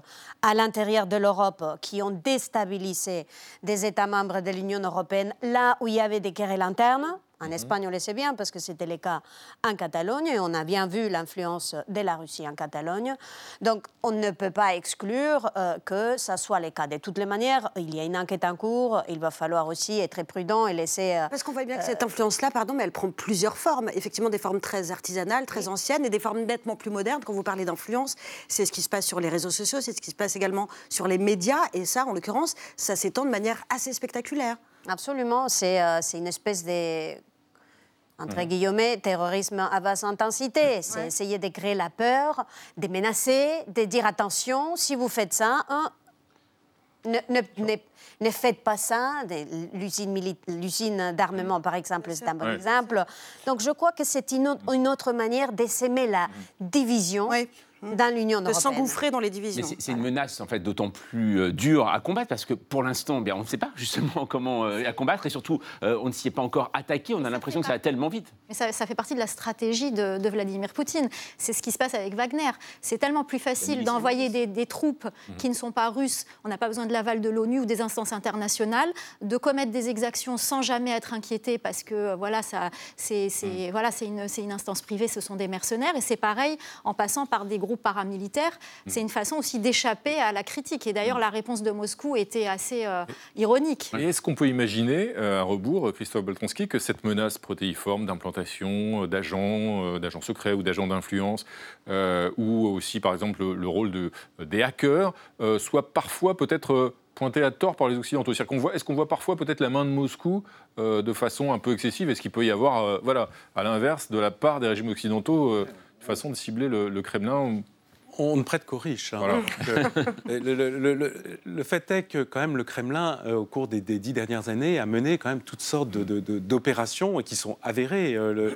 à l'intérieur de l'Europe qui ont déstabilisé des États membres de l'Union européenne là où il y avait des querelles internes. En mhm. Espagne, on le sait bien parce que c'était le cas en Catalogne et on a bien vu l'influence de la Russie en Catalogne. Donc, on ne peut pas exclure euh, que ça soit le cas. De toutes les manières, il y a une enquête en cours. Il va falloir aussi être prudent et laisser. Euh, parce qu'on voit bien que cette influence-là, pardon, mais elle prend plusieurs formes. Effectivement, des formes très artisanales, très anciennes et des formes nettement plus modernes. Quand vous parlez d'influence, c'est ce qui se passe sur les réseaux sociaux, c'est ce qui se passe également sur les médias. Et ça, en l'occurrence, ça s'étend de manière assez spectaculaire. Absolument, c'est euh, une espèce de entre guillemets, terrorisme à basse intensité. C'est essayer de créer la peur, de menacer, de dire attention, si vous faites ça, hein, ne, ne, faites pas ça. L'usine d'armement, par exemple, c'est un bon exemple. Donc je crois que c'est une, autre manière d'essaimer la division. Mmh. Dans l'Union européenne. De s'engouffrer dans les divisions. C'est une menace en fait d'autant plus euh, dure à combattre parce que pour l'instant, on ne sait pas justement comment euh, à combattre et surtout euh, on ne s'y est pas encore attaqué. On a l'impression que ça va tellement vite. Mais ça, fait partie de la stratégie de, Vladimir Poutine. C'est ce qui se passe avec Wagner. C'est tellement plus facile d'envoyer des, troupes mmh. qui ne sont pas russes. On n'a pas besoin de l'aval de l'ONU ou des instances internationales, de commettre des exactions sans jamais être inquiété parce que voilà, ça, c'est mmh. voilà, c'est une, une instance privée, ce sont des mercenaires et c'est pareil en passant par des groupes groupes paramilitaires, mm. c'est une façon aussi d'échapper à la critique. Et d'ailleurs, mm. la réponse de Moscou était assez euh, ironique. Et est-ce qu'on peut imaginer, à rebours, Christophe Boltonski, que cette menace protéiforme d'implantation d'agents, d'agents secrets ou d'agents d'influence, ou aussi, par exemple, le, rôle de, des hackers, soit parfois peut-être pointé à tort par les Occidentaux? Est-ce qu'on voit parfois peut-être la main de Moscou euh, de façon un peu excessive? Est-ce qu'il peut y avoir, euh, voilà, à l'inverse, de la part des régimes occidentaux, euh, façon de cibler le Kremlin on ne prête qu'aux riches. Hein. le, fait est que quand même le Kremlin, euh, au cours des, dix dernières années, a mené quand même toutes sortes d'opérations qui sont avérées. Euh,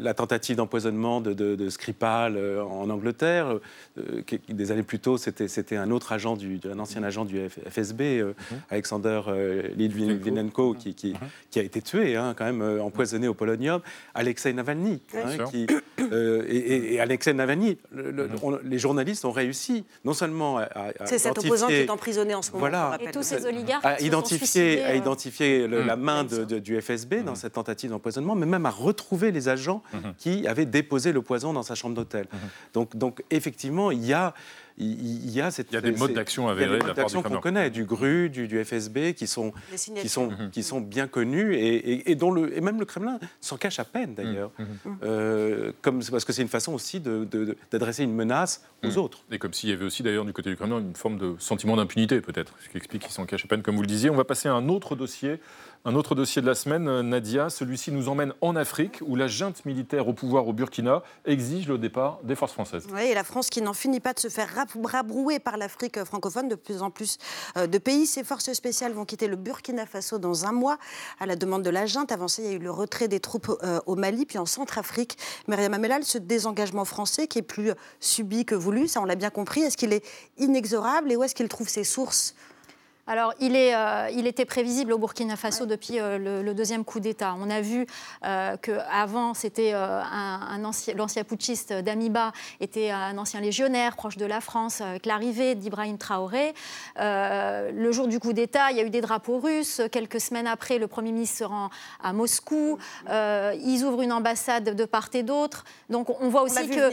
la tentative d'empoisonnement de, Skripal euh, en Angleterre, des années plus tôt, c'était un autre agent, du, un ancien agent du FSB, mhm. Alexander Litvinenko, qui, qui, a été tué, hein, quand même empoisonné au polonium. Alexei Navalny, hein, qui, et, et Alexei Navalny Mhm. les journalistes ont réussi non seulement à, c'est cet opposant qui est emprisonné en ce moment. Voilà, et tous ces oligarques à identifier, à euh. identifier la mhm. main du FSB dans mhm. cette tentative d'empoisonnement, mais même à retrouver les agents qui avaient déposé le poison dans sa chambre d'hôtel. Donc, donc effectivement, il y a il y a, cette, il y a des modes d'action avérés d'action qu'on connaît, du GRU, du, FSB, qui sont, qui sont, mhm. qui sont bien connus et, dont le, et même le Kremlin s'en cache à peine d'ailleurs, mhm. Mhm. euh, comme, parce que c'est une façon aussi d'adresser une menace aux autres. Et comme s'il y avait aussi d'ailleurs du côté du Kremlin une forme de sentiment d'impunité peut-être, ce qui explique qu'il s'en cache à peine, comme vous le disiez. On va passer à un autre dossier un autre dossier de la semaine, euh, Nadia, celui-ci nous emmène en Afrique, où la junte militaire au pouvoir au Burkina exige le départ des forces françaises. Oui, et la France qui n'en finit pas de se faire rabrouer par l'Afrique francophone, de plus en plus euh, de pays. Ces forces spéciales vont quitter le Burkina Faso dans un mois, à la demande de la junte. Avant ça, il y a eu le retrait des troupes euh, au Mali, puis en Centrafrique. Myriam Amelal, ce désengagement français qui est plus subi que voulu, ça on l'a bien compris, est-ce qu'il est inexorable et où est-ce qu'il trouve ses sources alors, il, est, euh, il, était prévisible au Burkina Faso depuis euh, le, deuxième coup d'État. On a vu euh, qu'avant, c'était un, l'ancien putschiste d'Amiba était un ancien légionnaire proche de la France, avec l'arrivée d'Ibrahim Traoré. le jour du coup d'État, il y a eu des drapeaux russes. Quelques semaines après, le Premier ministre se rend à Moscou. ils ouvrent une ambassade de part et d'autre. Donc, on voit aussi que.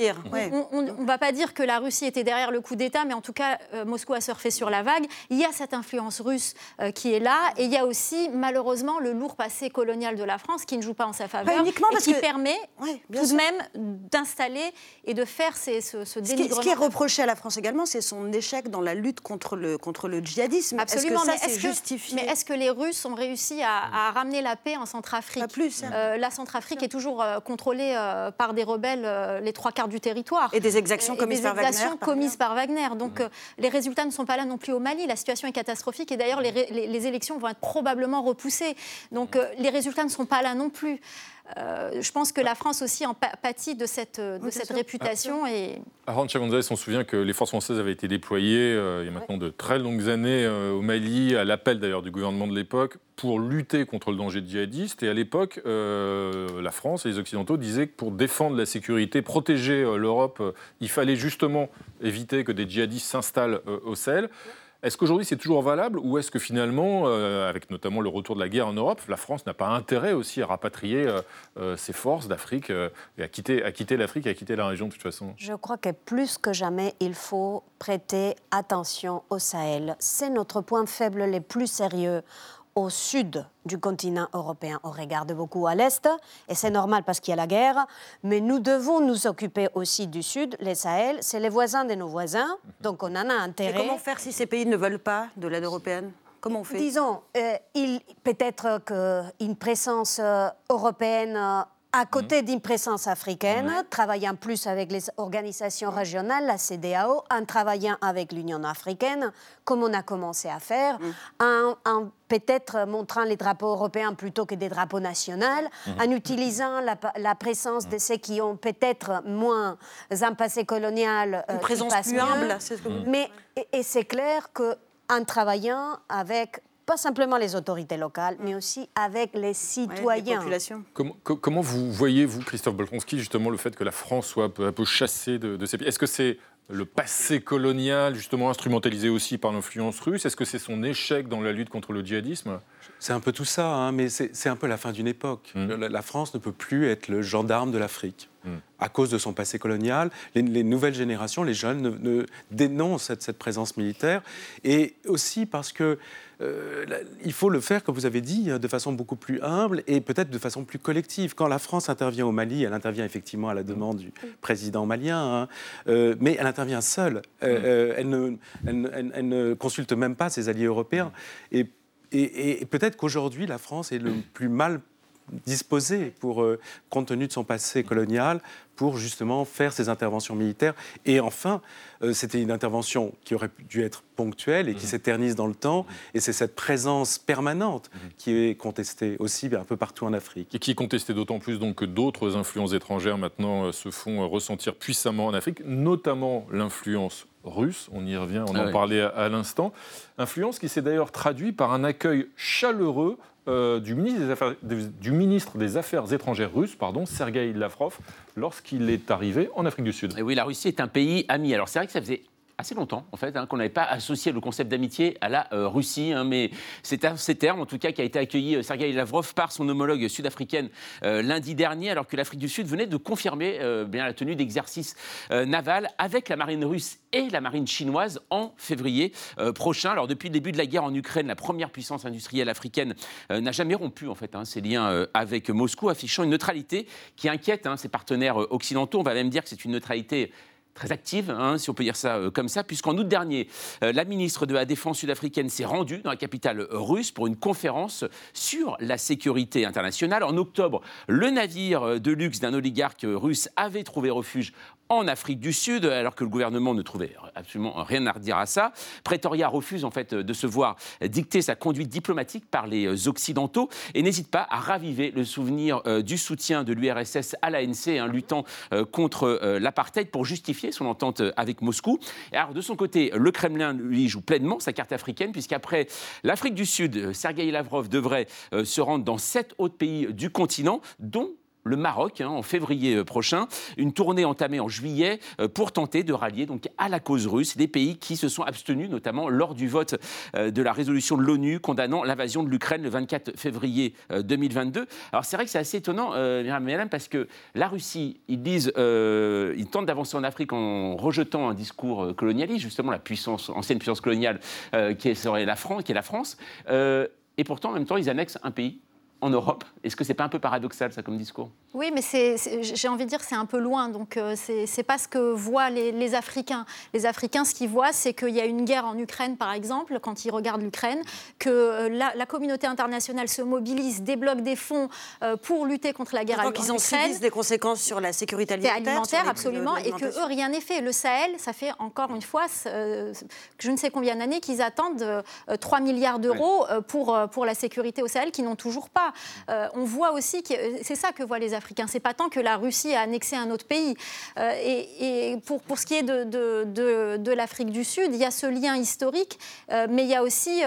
On ne va pas dire que la Russie était derrière le coup d'État, mais en tout cas, Moscou a surfé sur la vague. Il y a cette influence russe euh, qui est là. Et il y a aussi, malheureusement, le lourd passé colonial de la France qui ne joue pas en sa faveur uniquement et qui permet tout de même d'installer et de faire ces, ce, ce dénigrement. Ce qui, est reproché à la France également, c'est son échec dans la lutte contre le, contre le djihadisme. Absolument. Est-ce que ça, justifié Mais est-ce que les Russes ont réussi à, ramener la paix en Centrafrique Pas plus. Hein. Euh, la Centrafrique est toujours euh, contrôlée par des rebelles les trois quarts du territoire. Et des exactions commises par Wagner. Exactions commises par Wagner. Donc les résultats ne sont pas là non plus au Mali. La situation est catastrophique et d'ailleurs les, élections vont être probablement repoussées. Donc euh, les résultats ne sont pas là non plus. Euh, je pense que la France aussi en pâtit de cette, de cette réputation. Et... González, on se souvient que les forces françaises avaient été déployées euh, il y a maintenant de très longues années au Mali, à l'appel d'ailleurs du gouvernement de l'époque, pour lutter contre le danger djihadiste. Et à l'époque, la France et les Occidentaux disaient que pour défendre la sécurité, protéger l'Europe, il fallait justement éviter que des djihadistes s'installent au Sahel. Est-ce qu'aujourd'hui c'est toujours valable ou est-ce que finalement, euh, avec notamment le retour de la guerre en Europe, la France n'a pas intérêt aussi à rapatrier euh, euh, ses forces d'Afrique et à quitter, à quitter l'Afrique et à quitter la région de toute façon? Je crois que plus que jamais, il faut prêter attention au Sahel. C'est notre point faible le plus sérieux au sud du continent européen. On regarde beaucoup à l'est, et c'est normal parce qu'il y a la guerre, mais nous devons nous occuper aussi du sud, les Sahel, c'est les voisins de nos voisins, donc on en a intérêt. Et comment faire si ces pays ne veulent pas de l'aide européenne? Comment on fait? Disons, euh, peut-être qu'une présence euh, européenne à côté d'une présence africaine, travaillant plus avec les organisations régionales, la CDAO, en travaillant avec l'Union africaine, comme on a commencé à faire, en, peut-être montrant les drapeaux européens plutôt que des drapeaux nationaux, en utilisant la, présence de ceux qui ont peut-être moins un passé colonial. Euh, Une présence plus humble, c'est Mais, et, et c'est clair qu'en travaillant avec pas simplement les autorités locales, mais aussi avec les citoyens. comment, comment, vous voyez, vous, Christophe Bolkonski, justement le fait que la France soit un peu, chassée de, ces pays Est-ce que c'est le passé colonial, justement instrumentalisé aussi par l'influence russe? Est-ce que c'est son échec dans la lutte contre le djihadisme? C'est un peu tout ça, hein, mais c'est un peu la fin d'une époque. Mmh. La, France ne peut plus être le gendarme de l'Afrique. Mmh. À cause de son passé colonial, les, nouvelles générations, les jeunes, ne, dénoncent cette, cette, présence militaire. Et aussi parce que euh, il faut le faire, comme vous avez dit, de façon beaucoup plus humble et peut-être de façon plus collective. Quand la France intervient au Mali, elle intervient effectivement à la demande du président malien, hein, euh, mais elle intervient seule. Euh, elle, ne, elle, ne, consulte même pas ses alliés européens. Et, et peut-être qu'aujourd'hui, la France est le plus mal disposé, pour, euh, compte tenu de son passé colonial, pour justement faire ces interventions militaires. Et enfin, euh, c'était une intervention qui aurait dû être ponctuelle et qui mmh. s'éternise dans le temps. Et c'est cette présence permanente mmh. qui est contestée aussi un peu partout en Afrique. Et qui est contestée d'autant plus donc, que d'autres influences étrangères maintenant euh, se font ressentir puissamment en Afrique, notamment l'influence russe, on y revient, on en ah parlait à, l'instant. Influence qui s'est d'ailleurs traduite par un accueil chaleureux euh, du, ministre des Affaires, étrangères russe, pardon, Sergei Lavrov, lorsqu'il est arrivé en Afrique du Sud. Et oui, la Russie est un pays ami. Alors c'est vrai que ça faisait assez longtemps, en fait, hein, qu'on n'avait pas associé le concept d'amitié à la euh, Russie. Hein, mais c'est à ces termes, en tout cas, qu'a été accueilli euh, Sergei Lavrov par son homologue sud-africaine euh, lundi dernier, alors que l'Afrique du Sud venait de confirmer bien la tenue d'exercices navals avec la marine russe et la marine chinoise en février prochain. Alors, depuis le début de la guerre en Ukraine, la première puissance industrielle africaine n'a jamais rompu, en fait, hein, ses liens avec Moscou, affichant une neutralité qui inquiète ses partenaires occidentaux. On va même dire que c'est une neutralité très active, hein, si on peut dire ça euh, comme ça, puisqu'en août dernier, euh, la ministre de la Défense sud-africaine s'est rendue dans la capitale russe pour une conférence sur la sécurité internationale. En octobre, le navire de luxe d'un oligarque russe avait trouvé refuge en Afrique du Sud, alors que le gouvernement ne trouvait absolument rien à redire à ça. Pretoria refuse en fait de se voir dicter sa conduite diplomatique par les Occidentaux et n'hésite pas à raviver le souvenir euh, du soutien de l'URSS à l'ANC, hein, luttant euh, contre euh, l'apartheid pour justifier son entente avec Moscou. Alors de son côté, le Kremlin lui joue pleinement sa carte africaine, puisqu'après l'Afrique du Sud, Sergei Lavrov devrait se rendre dans sept autres pays du continent, dont le Maroc hein, en février euh, prochain, une tournée entamée en juillet euh, pour tenter de rallier donc à la cause russe des pays qui se sont abstenus, notamment lors du vote euh, de la résolution de l'ONU condamnant l'invasion de l'Ukraine le 24 février 2022. Alors c'est vrai que c'est assez étonnant, euh, parce que la Russie, ils disent, ils tentent d'avancer en Afrique en rejetant un discours colonialiste, justement la puissance, ancienne puissance coloniale qui serait la France, qui est la France. et pourtant, en même temps, ils annexent un pays en Europe. Est-ce que c'est pas un peu paradoxal ça comme discours? Oui, mais j'ai envie de dire c'est un peu loin. Donc euh, c'est pas ce que voient les, Africains. Les Africains, ce qu'ils voient, c'est qu'il y a une guerre en Ukraine, par exemple, quand ils regardent l'Ukraine, que euh, la, communauté internationale se mobilise, débloque des fonds euh, pour lutter contre la guerre en Ukraine. qu'ils en subissent des conséquences sur la sécurité alimentaire, alimentaire absolument, et que eux rien n'est fait. Le Sahel, ça fait encore une fois, je ne sais combien d'années qu'ils attendent 3 milliards d'euros pour pour la sécurité au Sahel, qui n'ont toujours pas. Euh, on voit aussi que c'est ça que voient les Africains. C'est pas tant que la Russie a annexé un autre pays. Euh, et, pour, pour, ce qui est de, de, de, l'Afrique du Sud, il y a ce lien historique, euh, mais il y a aussi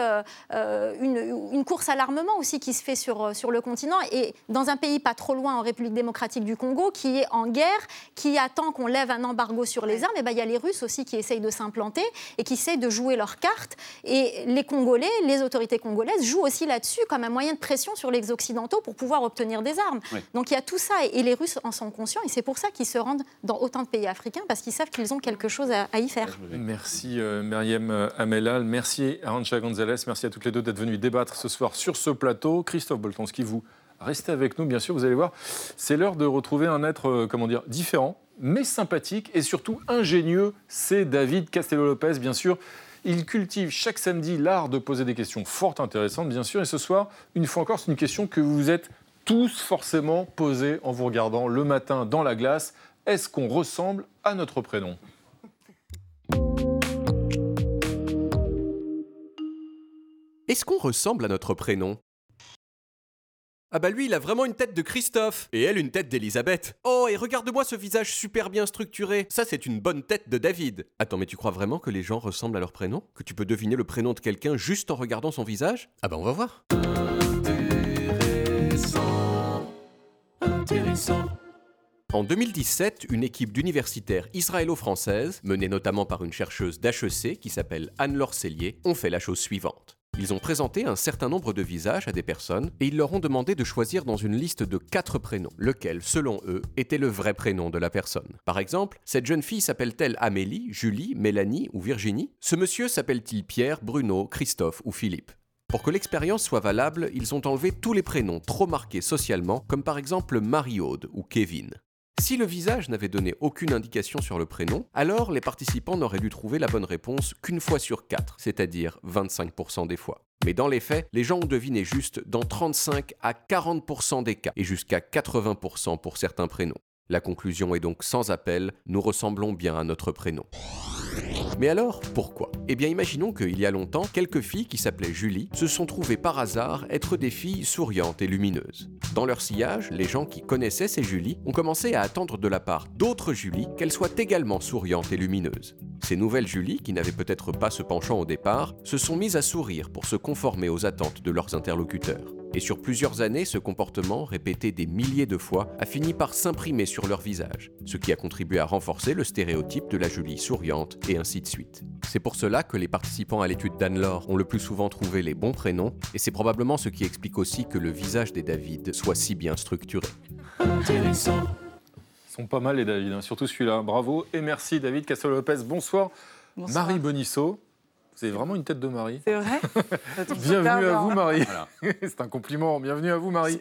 une, une, course à l'armement aussi qui se fait sur, sur le continent. Et dans un pays pas trop loin, en République démocratique du Congo, qui est en guerre, qui attend qu'on lève un embargo sur les armes, et ben, il y a les Russes aussi qui essayent de s'implanter et qui essayent de jouer leurs cartes. Et les Congolais, les autorités congolaises jouent aussi là-dessus comme un moyen de pression sur les occidentaux pour pouvoir obtenir des armes. Donc il y a tout ça et, les Russes en sont conscients et c'est pour ça qu'ils se rendent dans autant de pays africains parce qu'ils savent qu'ils ont quelque chose à, y faire. Merci euh, Myriam euh, Amelal, merci Arancha Gonzalez, merci à toutes les deux d'être venues débattre ce soir sur ce plateau. Christophe Boltonski, vous restez avec nous bien sûr, vous allez voir, c'est l'heure de retrouver un être, euh, comment dire, différent mais sympathique et surtout ingénieux, c'est David Castello-Lopez bien sûr. Il cultive chaque samedi l'art de poser des questions fort intéressantes, bien sûr. Et ce soir, une fois encore, c'est une question que vous vous êtes tous forcément posée en vous regardant le matin dans la glace. Est-ce qu'on ressemble à notre prénom? Est-ce qu'on ressemble à notre prénom? Ah bah lui, il a vraiment une tête de Christophe. Et elle, une tête d'Elisabeth. Oh, et regarde-moi ce visage super bien structuré. Ça, c'est une bonne tête de David. Attends, mais tu crois vraiment que les gens ressemblent à leur prénom? Que tu peux deviner le prénom de quelqu'un juste en regardant son visage? Ah bah on va voir. Intéressant. Intéressant. En 2017, une équipe d'universitaires israélo-françaises, menée notamment par une chercheuse d'HEC qui s'appelle Anne-Laure Cellier, ont fait la chose suivante. Ils ont présenté un certain nombre de visages à des personnes et ils leur ont demandé de choisir dans une liste de quatre prénoms, lequel, selon eux, était le vrai prénom de la personne. Par exemple, cette jeune fille s'appelle-t-elle Amélie, Julie, Mélanie ou Virginie? Ce monsieur s'appelle-t-il Pierre, Bruno, Christophe ou Philippe? Pour que l'expérience soit valable, ils ont enlevé tous les prénoms trop marqués socialement, comme par exemple Marie-Aude ou Kevin. Si le visage n'avait donné aucune indication sur le prénom, alors les participants n'auraient dû trouver la bonne réponse qu'une fois sur quatre, c'est-à-dire 25% des fois. Mais dans les faits, les gens ont deviné juste dans 35 à 40% des cas, et jusqu'à 80% pour certains prénoms. La conclusion est donc sans appel, nous ressemblons bien à notre prénom. Mais alors, pourquoi? Eh bien, imaginons qu'il y a longtemps, quelques filles qui s'appelaient Julie se sont trouvées par hasard être des filles souriantes et lumineuses. Dans leur sillage, les gens qui connaissaient ces Julie ont commencé à attendre de la part d'autres Julie qu'elles soient également souriantes et lumineuses. Ces nouvelles Julie, qui n'avaient peut-être pas ce penchant au départ, se sont mises à sourire pour se conformer aux attentes de leurs interlocuteurs. Et sur plusieurs années, ce comportement, répété des milliers de fois, a fini par s'imprimer sur leur visage, ce qui a contribué à renforcer le stéréotype de la Julie souriante, et ainsi de suite. C'est pour cela que les participants à l'étude d'Anne-Laure ont le plus souvent trouvé les bons prénoms, et c'est probablement ce qui explique aussi que le visage des David soit si bien structuré. Ils sont pas mal les David, hein, surtout celui-là. Bravo et merci David Castel-Lopez. Bonsoir. Marie Bonisso. Vous avez vraiment une tête de Marie. C'est vrai Bienvenue à vous, Marie. C'est un compliment. Bienvenue à vous, Marie.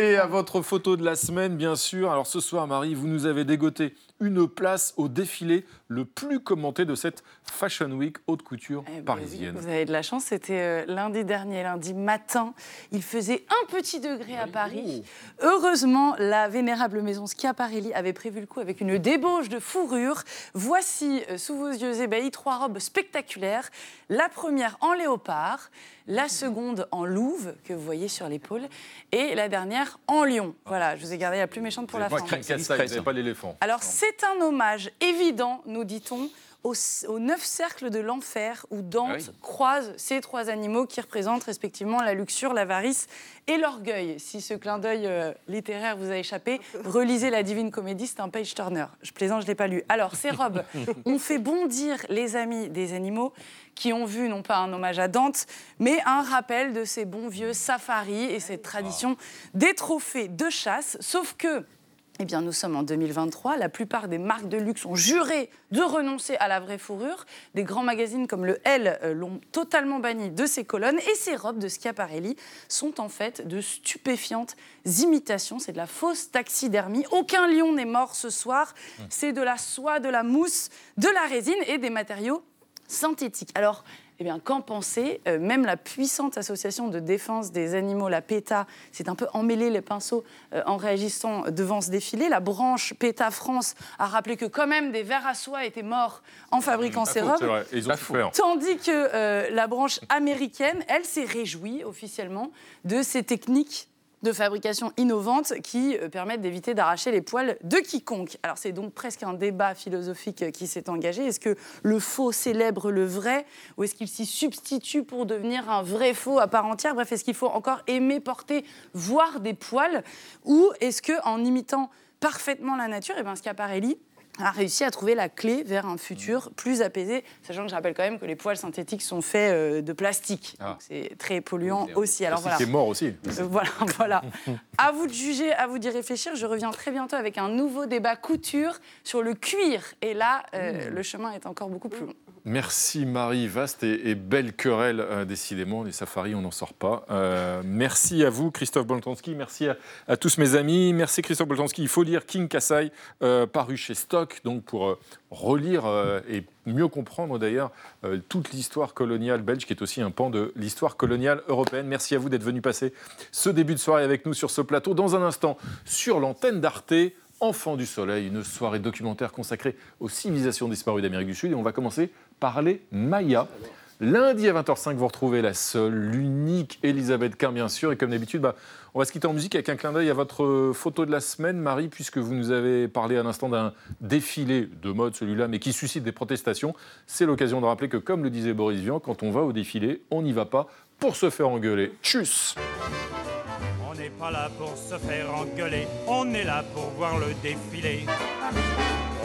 Et à votre photo de la semaine, bien sûr. Alors ce soir, Marie, vous nous avez dégoté une place au défilé le plus commenté de cette Fashion Week haute couture Eh ben parisienne. Vous avez de la chance, c'était euh, lundi dernier, lundi matin. Il faisait un petit degré à Paris. Heureusement, la vénérable maison Schiaparelli avait prévu le coup avec une débauche de fourrure. Voici, euh, sous vos yeux ébahis, trois robes spectaculaires. La première en léopard, la seconde en louve, que vous voyez sur l'épaule, et la dernière en lion. Voilà, je vous ai gardé la plus méchante pour la fin. N'avez pas l'éléphant. Alors, c'est un hommage évident, nous dit-on, aux, aux neuf cercles de l'enfer où Dante Ah oui. croise ces trois animaux qui représentent respectivement la luxure, l'avarice et l'orgueil. Si ce clin d'œil euh, littéraire vous a échappé, relisez la Divine Comédie, c'est un page turner. Je plaisante, je ne l'ai pas lu. Alors, ces robes ont fait bondir les amis des animaux qui ont vu non pas un hommage à Dante, mais un rappel de ces bons vieux safaris et cette tradition des trophées de chasse. Sauf que eh bien, nous sommes en 2023. La plupart des marques de luxe ont juré de renoncer à la vraie fourrure. Des grands magazines comme le Elle euh, l'ont totalement banni de ces colonnes. Et ces robes de Schiaparelli sont en fait de stupéfiantes imitations. C'est de la fausse taxidermie. Aucun lion n'est mort ce soir. C'est de la soie, de la mousse, de la résine et des matériaux synthétiques. Alors, eh bien, qu'en penser? Euh, Même la puissante association de défense des animaux, la PETA, s'est un peu emmêlé les pinceaux euh, en réagissant devant ce défilé. La branche PETA France a rappelé que quand même des vers à soie étaient morts en fabriquant Pas ces robes. c'est vrai. Et ils ont souffert. Tandis que euh, la branche américaine, elle, s'est réjouie officiellement de ces techniques de fabrication innovantes qui euh, permettent d'éviter d'arracher les poils de quiconque. Alors c'est donc presque un débat philosophique euh, qui s'est engagé. Est-ce que le faux célèbre le vrai ou est-ce qu'il s'y substitue pour devenir un vrai faux à part entière? Bref, est-ce qu'il faut encore aimer porter, voir des poils? Ou est-ce que en imitant parfaitement la nature, et ben Schiaparelli a réussi à trouver la clé vers un futur plus apaisé, sachant que je rappelle quand même que les poils synthétiques sont faits euh, de plastique. Donc C'est très polluant aussi. Alors voilà. C'est mort aussi. Euh, voilà, voilà. À vous de juger, à vous d'y réfléchir. Je reviens très bientôt avec un nouveau débat couture sur le cuir. Et là, euh, le chemin est encore beaucoup plus long. Merci Marie, vaste et, et belle querelle, euh, décidément. Les safaris, on n'en sort pas. Euh, merci à vous, Christophe Boltanski. Merci à, à tous mes amis. Merci Christophe Boltanski. Il faut lire King Kassai, paru chez Stock, donc pour euh, relire euh, et mieux comprendre d'ailleurs euh, toute l'histoire coloniale belge, qui est aussi un pan de l'histoire coloniale européenne. Merci à vous d'être venu passer ce début de soirée avec nous sur ce plateau. Dans un instant, sur l'antenne d'Arte, Enfants du Soleil, une soirée documentaire consacrée aux civilisations disparues d'Amérique du Sud. Et on va commencer par les Mayas. Lundi à 20h05, vous retrouvez la seule, l'unique Elisabeth Quint, bien sûr. Et comme d'habitude, bah, on va se quitter en musique avec un clin d'œil à votre euh, photo de la semaine, Marie, puisque vous nous avez parlé à l'instant d'un défilé de mode, celui-là, mais qui suscite des protestations. C'est l'occasion de rappeler que, comme le disait Boris Vian, quand on va au défilé, on n'y va pas pour se faire engueuler. Tchuss On n'est pas là pour se faire engueuler, on est là pour voir le défilé.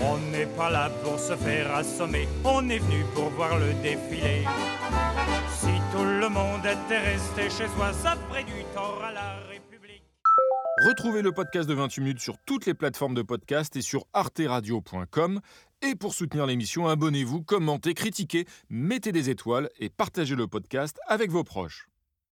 On n'est pas là pour se faire assommer, on est venu pour voir le défilé. Tout le monde était resté chez soi, ça ferait du tort à la République. Retrouvez le podcast de 28 minutes sur toutes les plateformes de podcast et sur arteradio.com. Et pour soutenir l'émission, abonnez-vous, commentez, critiquez, mettez des étoiles et partagez le podcast avec vos proches.